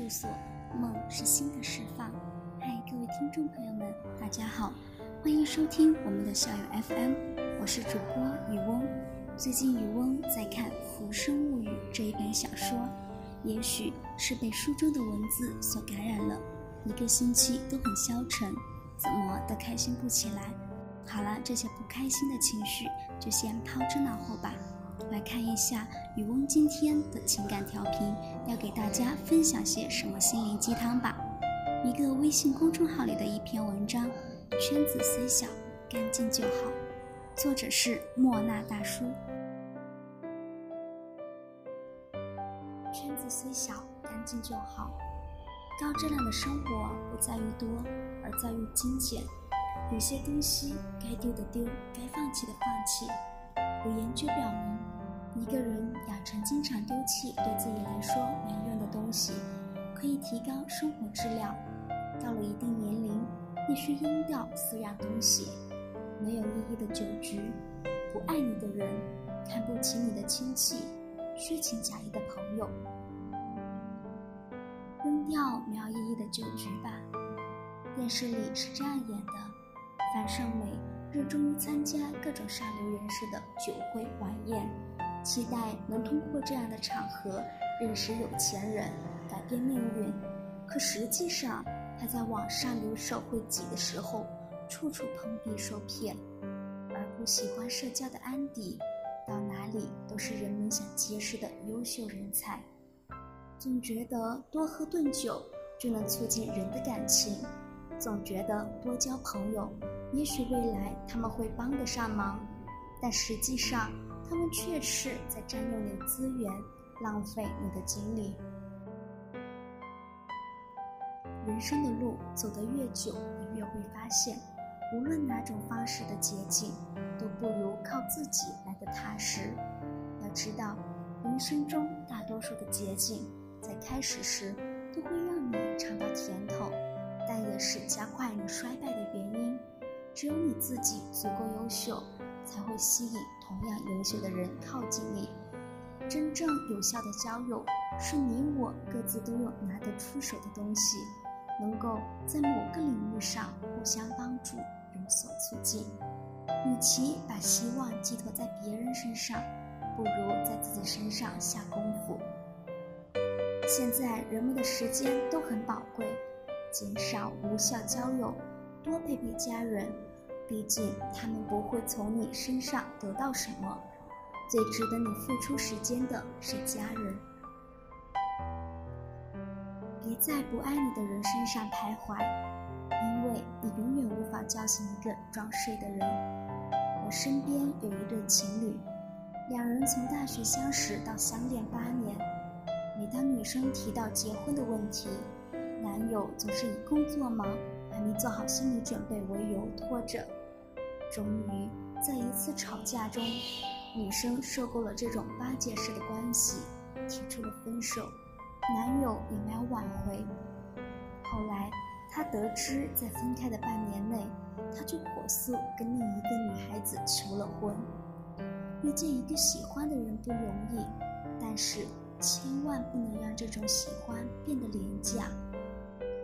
住所，梦是心的释放。嗨，各位听众朋友们，大家好，欢迎收听我们的校友 FM，我是主播雨翁。最近雨翁在看《浮生物语》这一本小说，也许是被书中的文字所感染了，一个星期都很消沉，怎么都开心不起来。好了，这些不开心的情绪就先抛之脑后吧。来看一下雨翁今天的情感调频，给大家分享些什么心灵鸡汤吧。一个微信公众号里的一篇文章，圈子虽小，干净就好。作者是莫那大叔。圈子虽小，干净就好。高质量的生活不在于多，而在于精简。有些东西该丢的丢，该放弃的放弃。有研究表明。一个人养成经常丢弃对自己来说没用的东西，可以提高生活质量。到了一定年龄，必须扔掉四样东西：没有意义的酒局，不爱你的人，看不起你的亲戚，虚情假意的朋友。扔掉没有意义的酒局吧。电视里是这样演的：樊胜美热衷于参加各种上流人士的酒会晚宴。期待能通过这样的场合认识有钱人，改变命运。可实际上，他在网上流社会挤的时候，处处碰壁受骗。而不喜欢社交的安迪，到哪里都是人们想结识的优秀人才。总觉得多喝顿酒就能促进人的感情，总觉得多交朋友，也许未来他们会帮得上忙。但实际上，他们却是在占用你的资源，浪费你的精力。人生的路走得越久，你越会发现，无论哪种方式的捷径，都不如靠自己来的踏实。要知道，人生中大多数的捷径，在开始时都会让你尝到甜头，但也是加快你衰败的原因。只有你自己足够优秀。才会吸引同样优秀的人靠近你。真正有效的交友，是你我各自都有拿得出手的东西，能够在某个领域上互相帮助，有所促进。与其把希望寄托在别人身上，不如在自己身上下功夫。现在人们的时间都很宝贵，减少无效交友，多陪陪家人。毕竟，他们不会从你身上得到什么，最值得你付出时间的是家人。别在不爱你的人身上徘徊，因为你永远无法叫醒一个装睡的人。我身边有一对情侣，两人从大学相识到相恋八年，每当女生提到结婚的问题，男友总是以工作忙、还没做好心理准备为由拖着。终于，在一次吵架中，女生受够了这种巴结式的关系，提出了分手。男友也没有挽回。后来，他得知在分开的半年内，他就火速跟另一个女孩子求了婚。遇见一个喜欢的人不容易，但是千万不能让这种喜欢变得廉价。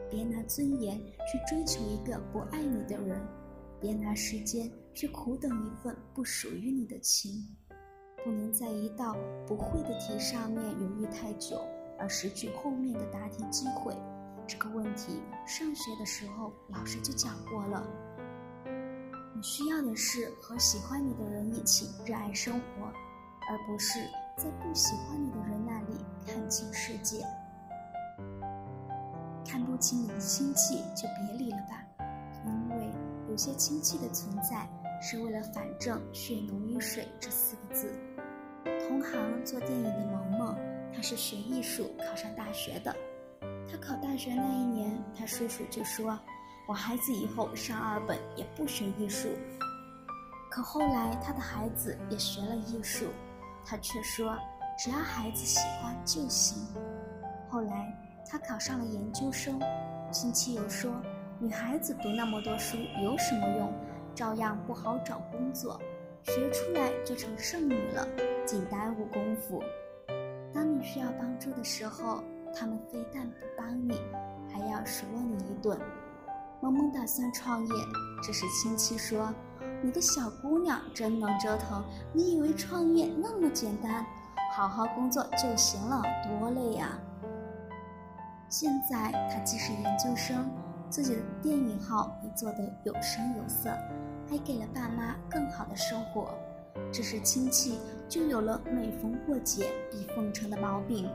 别拿尊严去追求一个不爱你的人。别拿时间去苦等一份不属于你的情，不能在一道不会的题上面犹豫太久，而失去后面的答题机会。这个问题上学的时候老师就讲过了。你需要的是和喜欢你的人一起热爱生活，而不是在不喜欢你的人那里看清世界。看不起你的亲戚就别理了吧，有些亲戚的存在是为了反正血浓于水这四个字。同行做电影的萌萌，他是学艺术考上大学的。他考大学那一年，他叔叔就说：“我孩子以后上二本也不学艺术。”可后来他的孩子也学了艺术，他却说：“只要孩子喜欢就行。”后来他考上了研究生，亲戚又说。女孩子读那么多书有什么用？照样不好找工作，学出来就成剩女了，净耽误功夫。当你需要帮助的时候，他们非但不帮你，还要数落你一顿。萌萌打算创业，这时亲戚说：“你个小姑娘真能折腾，你以为创业那么简单？好好工作就行了，多累呀！”现在她既是研究生，自己的电影号也做得有声有色，还给了爸妈更好的生活。这时亲戚就有了每逢过节必奉承的毛病。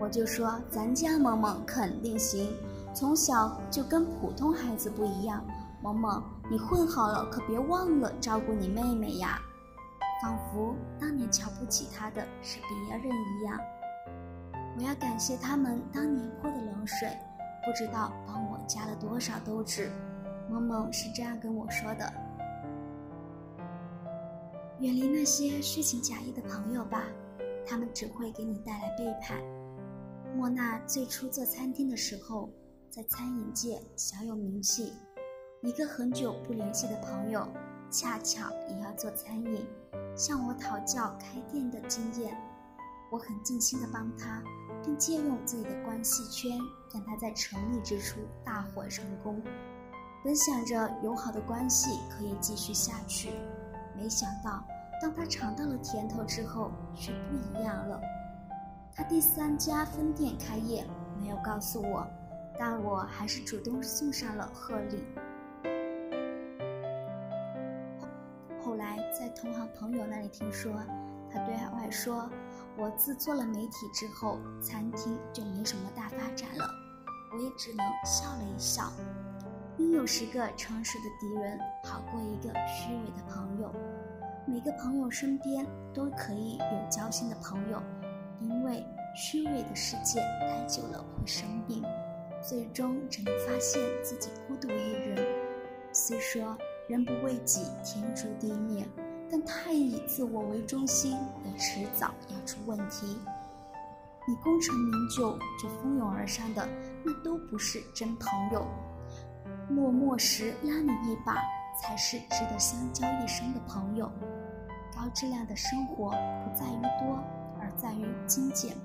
我就说咱家萌萌肯定行。从小就跟普通孩子不一样，萌萌，你混好了可别忘了照顾你妹妹呀！仿佛当年瞧不起她的是别人一样。我要感谢他们当年泼的冷水，不知道帮我加了多少斗志。萌萌是这样跟我说的：远离那些虚情假意的朋友吧，他们只会给你带来背叛。莫娜最初做餐厅的时候。在餐饮界小有名气，一个很久不联系的朋友，恰巧也要做餐饮，向我讨教开店的经验。我很尽心的帮他，并借用自己的关系圈，让他在成立之初大获成功。本想着友好的关系可以继续下去，没想到当他尝到了甜头之后，却不一样了。他第三家分店开业，没有告诉我。但我还是主动送上了贺礼。后来在同行朋友那里听说，他对外说：“我自做了媒体之后，餐厅就没什么大发展了。”我也只能笑了一笑。拥有十个诚实的敌人，好过一个虚伪的朋友。每个朋友身边都可以有交心的朋友，因为虚伪的世界待久了会生病。最终只能发现自己孤独一人。虽说人不为己，天诛地灭，但太以自我为中心，也迟早要出问题。你功成名就就蜂拥而上的，那都不是真朋友。落寞时拉你一把，才是值得相交一生的朋友。高质量的生活不在于多，而在于精简。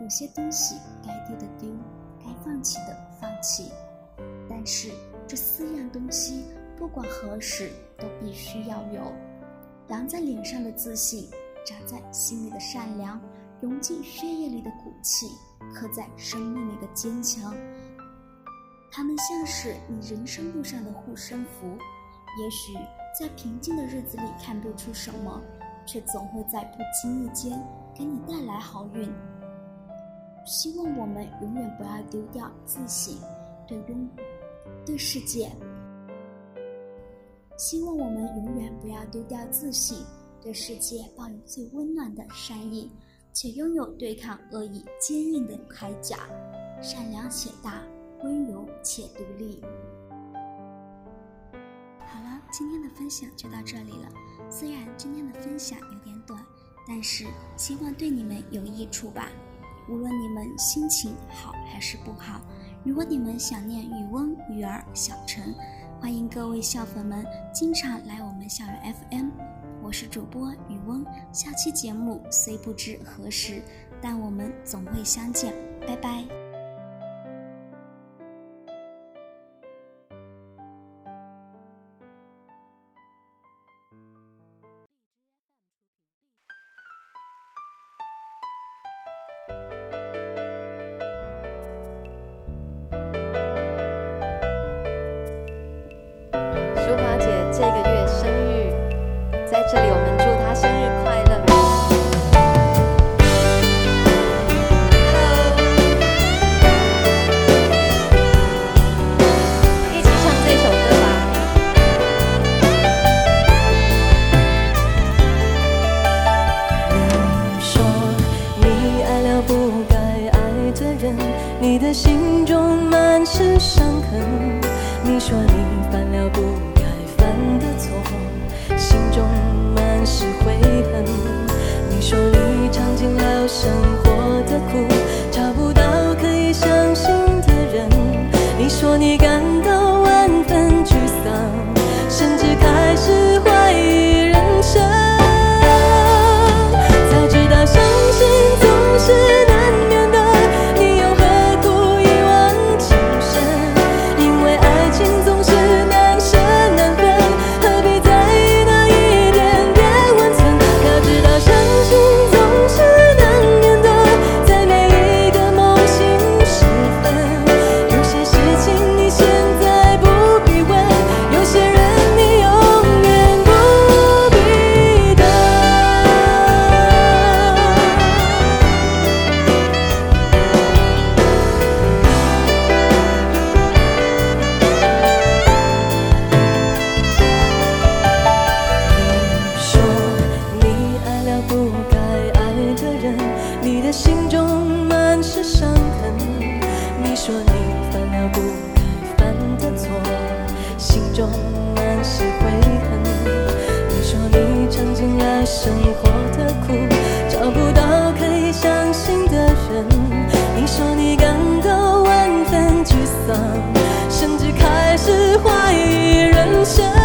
有些东西该丢的丢。该放弃的放弃，但是这四样东西不管何时都必须要有：扬在脸上的自信，长在心里的善良，融进血液里的骨气，刻在生命里的坚强。他们像是你人生路上的护身符，也许在平静的日子里看不出什么，却总会在不经意间给你带来好运。希望我们永远不要丢掉自信，对拥对世界。希望我们永远不要丢掉自信，对世界抱有最温暖的善意，且拥有对抗恶意坚硬的铠甲，善良且大，温柔且独立。好了，今天的分享就到这里了。虽然今天的分享有点短，但是希望对你们有益处吧。无论你们心情好还是不好，如果你们想念雨翁、雨儿、小陈，欢迎各位校粉们经常来我们校园 FM。我是主播雨翁，下期节目虽不知何时，但我们总会相见。拜拜。生活甚至开始怀疑人生。